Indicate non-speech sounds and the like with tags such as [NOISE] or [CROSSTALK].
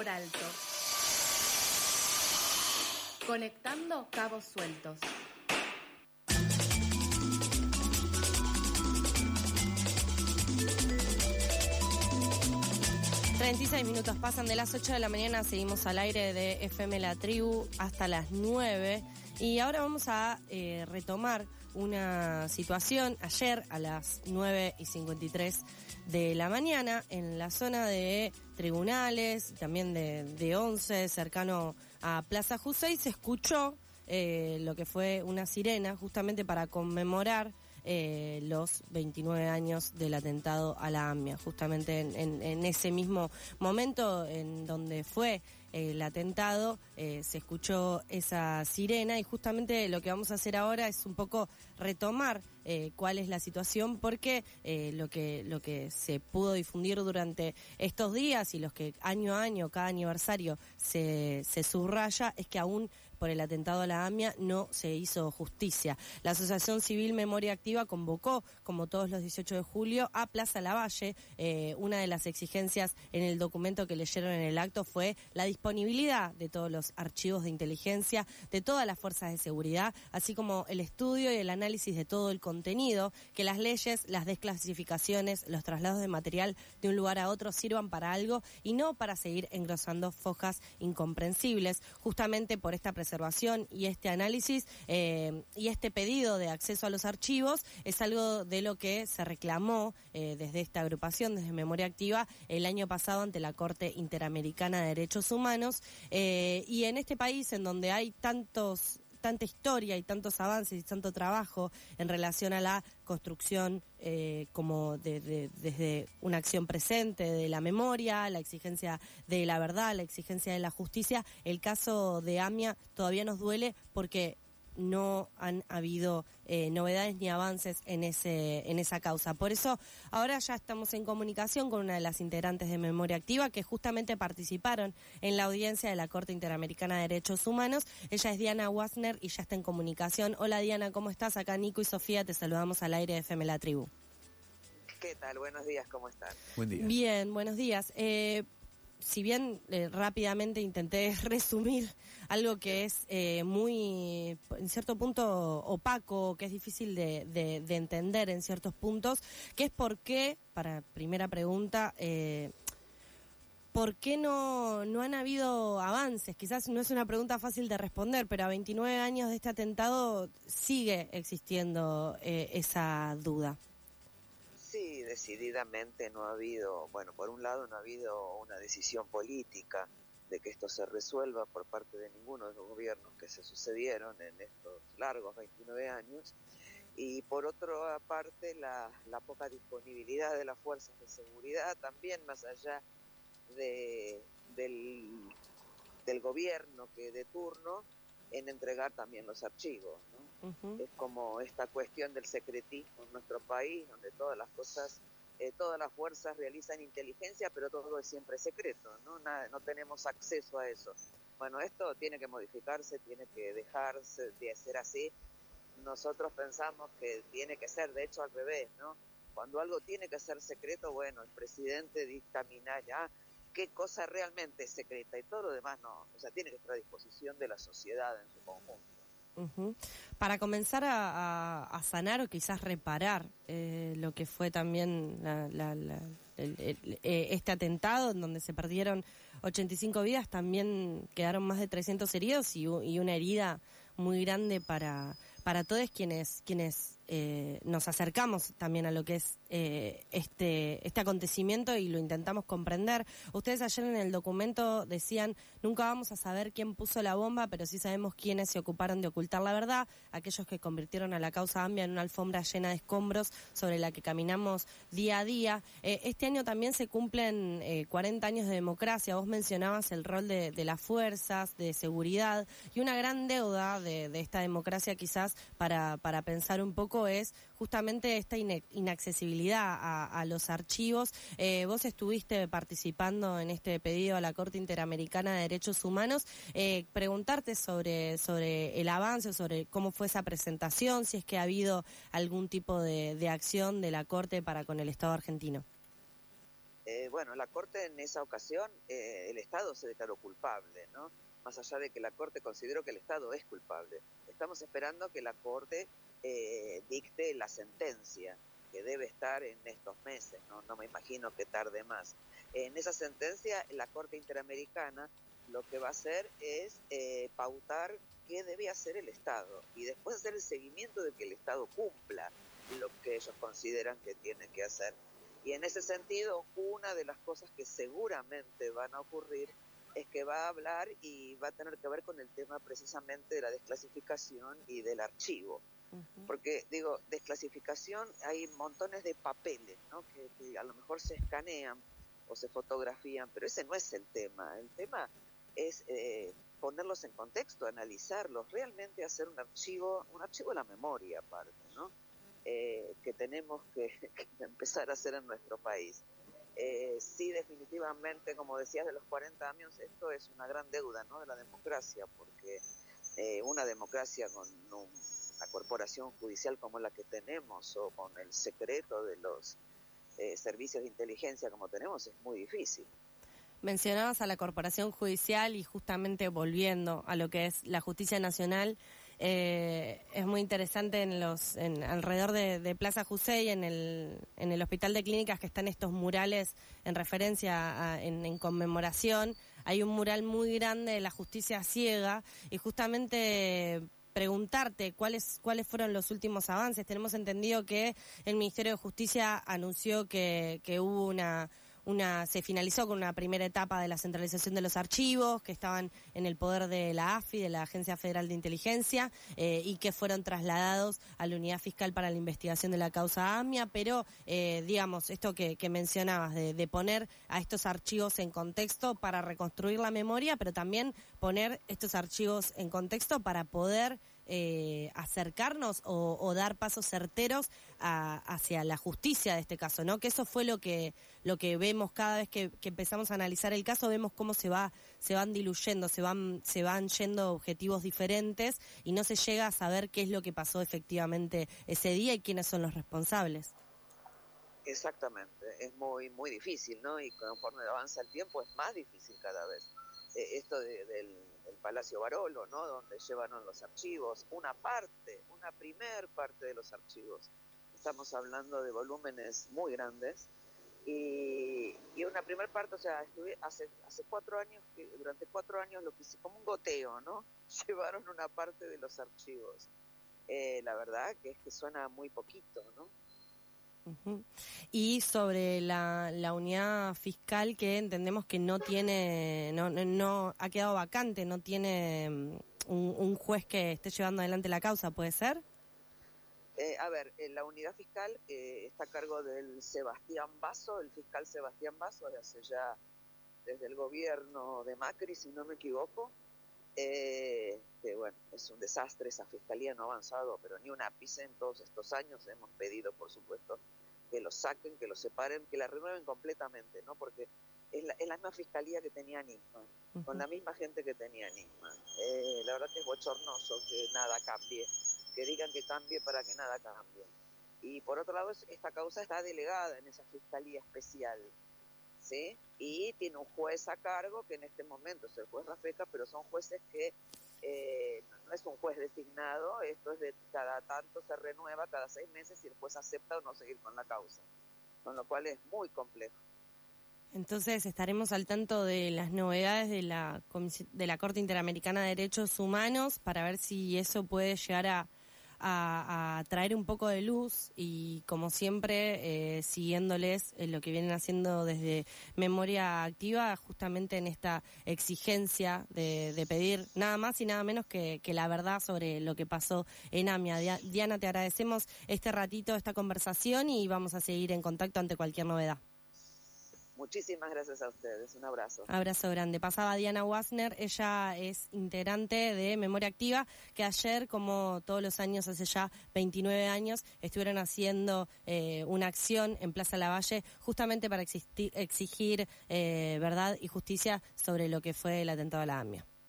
por alto. Conectando cabos sueltos. 36 minutos pasan de las 8 de la mañana, seguimos al aire de FM La Tribu hasta las 9 y ahora vamos a eh, retomar una situación ayer a las 9 y 53 de la mañana en la zona de tribunales, también de, de 11, cercano a Plaza Jusey, se escuchó eh, lo que fue una sirena justamente para conmemorar eh, los 29 años del atentado a la AMIA, justamente en, ese mismo momento en donde fue el atentado, eh, se escuchó esa sirena y justamente lo que vamos a hacer ahora es un poco retomar eh, cuál es la situación porque lo que lo que se pudo difundir durante estos días y los que año a año cada aniversario se, se subraya es que aún por el atentado a la AMIA no se hizo justicia. La Asociación Civil Memoria Activa convocó, como todos los 18 de julio, a Plaza Lavalle. Eh, una de las exigencias en el documento que leyeron en el acto fue la disponibilidad de todos los archivos de inteligencia de todas las fuerzas de seguridad, así como el estudio y el análisis de todo el contenido, que las leyes, las desclasificaciones, los traslados de material de un lugar a otro sirvan para algo y no para seguir engrosando fojas incomprensibles. Justamente por esta presentación observación y este análisis eh, y este pedido de acceso a los archivos es algo de lo que se reclamó eh, desde esta agrupación, desde Memoria Activa, el año pasado ante la Corte Interamericana de Derechos Humanos. Eh, y en este país en donde hay tantos tanta historia y tantos avances y tanto trabajo en relación a la construcción eh, como desde una acción presente de la memoria, la exigencia de la verdad, la exigencia de la justicia. El caso de AMIA todavía nos duele porque no han habido eh, novedades ni avances en ese en esa causa. Por eso ahora ya estamos en comunicación con una de las integrantes de Memoria Activa que justamente participaron en la audiencia de la Corte Interamericana de Derechos Humanos. Ella es Diana Wasner y ya está en comunicación. Hola Diana, ¿cómo estás? Acá Nico y Sofía te saludamos al aire de FM La Tribu. ¿Qué tal? Buenos días, ¿cómo están? Buen día. Bien, buenos días. Eh, si bien eh, rápidamente intenté [LAUGHS] resumir algo que es eh, muy, en cierto punto, opaco, que es difícil de, entender en ciertos puntos, que es por qué, para primera pregunta, eh, ¿por qué no, no han habido avances? Quizás no es una pregunta fácil de responder, pero a 29 años de este atentado sigue existiendo esa duda. Decididamente no ha habido, bueno, por un lado no ha habido una decisión política de que esto se resuelva por parte de ninguno de los gobiernos que se sucedieron en estos largos 29 años y por otra parte la, poca disponibilidad de las fuerzas de seguridad también más allá de, del, del gobierno que de turno en entregar también los archivos. Es como esta cuestión del secretismo en nuestro país, donde todas las cosas, eh, todas las fuerzas realizan inteligencia, pero todo es siempre secreto, ¿no? no tenemos acceso a eso. Bueno, esto tiene que modificarse, tiene que dejarse de ser así. Nosotros pensamos que tiene que ser, de hecho, al revés, ¿no? Cuando algo tiene que ser secreto, bueno, el presidente dictamina ya qué cosa realmente es secreta y todo lo demás no. O sea, tiene que estar a disposición de la sociedad en su conjunto. Para comenzar a, sanar o quizás reparar eh, lo que fue también eh, este atentado en donde se perdieron 85 vidas, también quedaron más de 300 heridos y, y una herida muy grande para, para todos quienes, quienes eh, nos acercamos también a lo que es eh, este, este acontecimiento y lo intentamos comprender. Ustedes ayer en el documento decían, nunca vamos a saber quién puso la bomba, pero sí sabemos quiénes se ocuparon de ocultar la verdad, aquellos que convirtieron a la causa AMBIA en una alfombra llena de escombros sobre la que caminamos día a día. Eh, este año también se cumplen 40 años de democracia. Vos mencionabas el rol de, las fuerzas, de seguridad y una gran deuda de, de esta democracia quizás para, para pensar un poco es justamente esta inaccesibilidad a, los archivos. Eh, vos estuviste participando en este pedido a la Corte Interamericana de Derechos Humanos. Eh, preguntarte sobre, sobre el avance, sobre cómo fue esa presentación, si es que ha habido algún tipo de, acción de la Corte para con el Estado argentino. Eh, bueno, la Corte en esa ocasión, eh, el Estado se declaró culpable, ¿no? Más allá de que la Corte consideró que el Estado es culpable. Estamos esperando que la Corte eh, dicte la sentencia, que debe estar en estos meses, ¿no? No me imagino que tarde más. En esa sentencia, la Corte Interamericana lo que va a hacer es pautar qué debe hacer el Estado y después hacer el seguimiento de que el Estado cumpla lo que ellos consideran que tiene que hacer. Y en ese sentido, una de las cosas que seguramente van a ocurrir es que va a hablar y va a tener que ver con el tema precisamente de la desclasificación y del archivo. Porque, digo, desclasificación, hay montones de papeles, ¿no? Que, a lo mejor se escanean o se fotografían, pero ese no es el tema. El tema es eh, ponerlos en contexto, analizarlos, realmente hacer un archivo, un archivo de la memoria aparte, ¿no? Eh, que tenemos que, [LAUGHS] empezar a hacer en nuestro país. Eh, sí, definitivamente, como decías, de los 40 años, esto es una gran deuda ¿no? de la democracia, porque eh, una democracia con una corporación judicial como la que tenemos o con el secreto de los eh, servicios de inteligencia como tenemos es muy difícil. Mencionabas a la corporación judicial y justamente volviendo a lo que es la justicia nacional, eh, es muy interesante en los en, alrededor de, Plaza Jusey, en el, en el hospital de clínicas que están estos murales en referencia en, conmemoración. Hay un mural muy grande de la justicia ciega y justamente preguntarte cuáles cuáles fueron los últimos avances. Tenemos entendido que el Ministerio de Justicia anunció que, que hubo una una, se finalizó con una primera etapa de la centralización de los archivos que estaban en el poder de la AFI, de la Agencia Federal de Inteligencia, eh, y que fueron trasladados a la unidad fiscal para la investigación de la causa AMIA, pero eh, digamos, esto que, mencionabas, de, de, poner a estos archivos en contexto para reconstruir la memoria, pero también poner estos archivos en contexto para poder eh, acercarnos o, dar pasos certeros hacia la justicia de este caso, ¿no? Que eso fue lo que lo que vemos cada vez que, empezamos a analizar el caso, vemos cómo se va se van diluyendo, se van se van yendo objetivos diferentes y no se llega a saber qué es lo que pasó efectivamente ese día y quiénes son los responsables. Exactamente, es muy muy difícil, ¿no? Y conforme avanza el tiempo es más difícil cada vez. Eh, esto del el Palacio Barolo, ¿no? Donde llevaron los archivos, una parte, una primer parte de los archivos. Estamos hablando de volúmenes muy grandes y, una primer parte, o sea, estuve hace, hace cuatro años, que, durante cuatro años lo que hice como un goteo, ¿no? [LAUGHS] Llevaron una parte de los archivos. Eh, la verdad que es que suena muy poquito, ¿no? Y sobre la, la, unidad fiscal que entendemos que no tiene, no, no ha quedado vacante, no tiene mm, un, juez que esté llevando adelante la causa, ¿puede ser? Eh, a ver, eh, la unidad fiscal eh, está a cargo del Sebastián Basso, el fiscal Sebastián Basso, de hace ya desde el gobierno de Macri, si no me equivoco. Que bueno, es un desastre, esa fiscalía no ha avanzado, pero ni un ápice en todos estos años. Hemos pedido, por supuesto, que lo saquen, que lo separen, que la renueven completamente, ¿no? Porque es la, es la misma fiscalía que tenía Nisman, con la misma gente que tenía Nisman. Eh, la verdad que es bochornoso que nada cambie, que digan que cambie para que nada cambie. Y por otro lado, esta causa está delegada en esa fiscalía especial, ¿sí? Y tiene un juez a cargo, que en este momento es el juez Rafeca, pero son jueces que eh, no es un juez designado, esto es de cada tanto se renueva, cada seis meses, y el juez acepta o no seguir con la causa, con lo cual es muy complejo. Entonces estaremos al tanto de las novedades de la, de la Corte Interamericana de Derechos Humanos para ver si eso puede llegar a a, traer un poco de luz y como siempre eh, siguiéndoles en lo que vienen haciendo desde Memoria Activa justamente en esta exigencia de, pedir nada más y nada menos que, que, la verdad sobre lo que pasó en AMIA. Diana, te agradecemos este ratito, esta conversación y vamos a seguir en contacto ante cualquier novedad. Muchísimas gracias a ustedes. Un abrazo. Abrazo grande. Pasaba Diana Wasner. Ella es integrante de Memoria Activa, que ayer, como todos los años, hace ya 29 años, estuvieron haciendo eh, una acción en Plaza Lavalle justamente para exigir eh, verdad y justicia sobre lo que fue el atentado a la AMIA.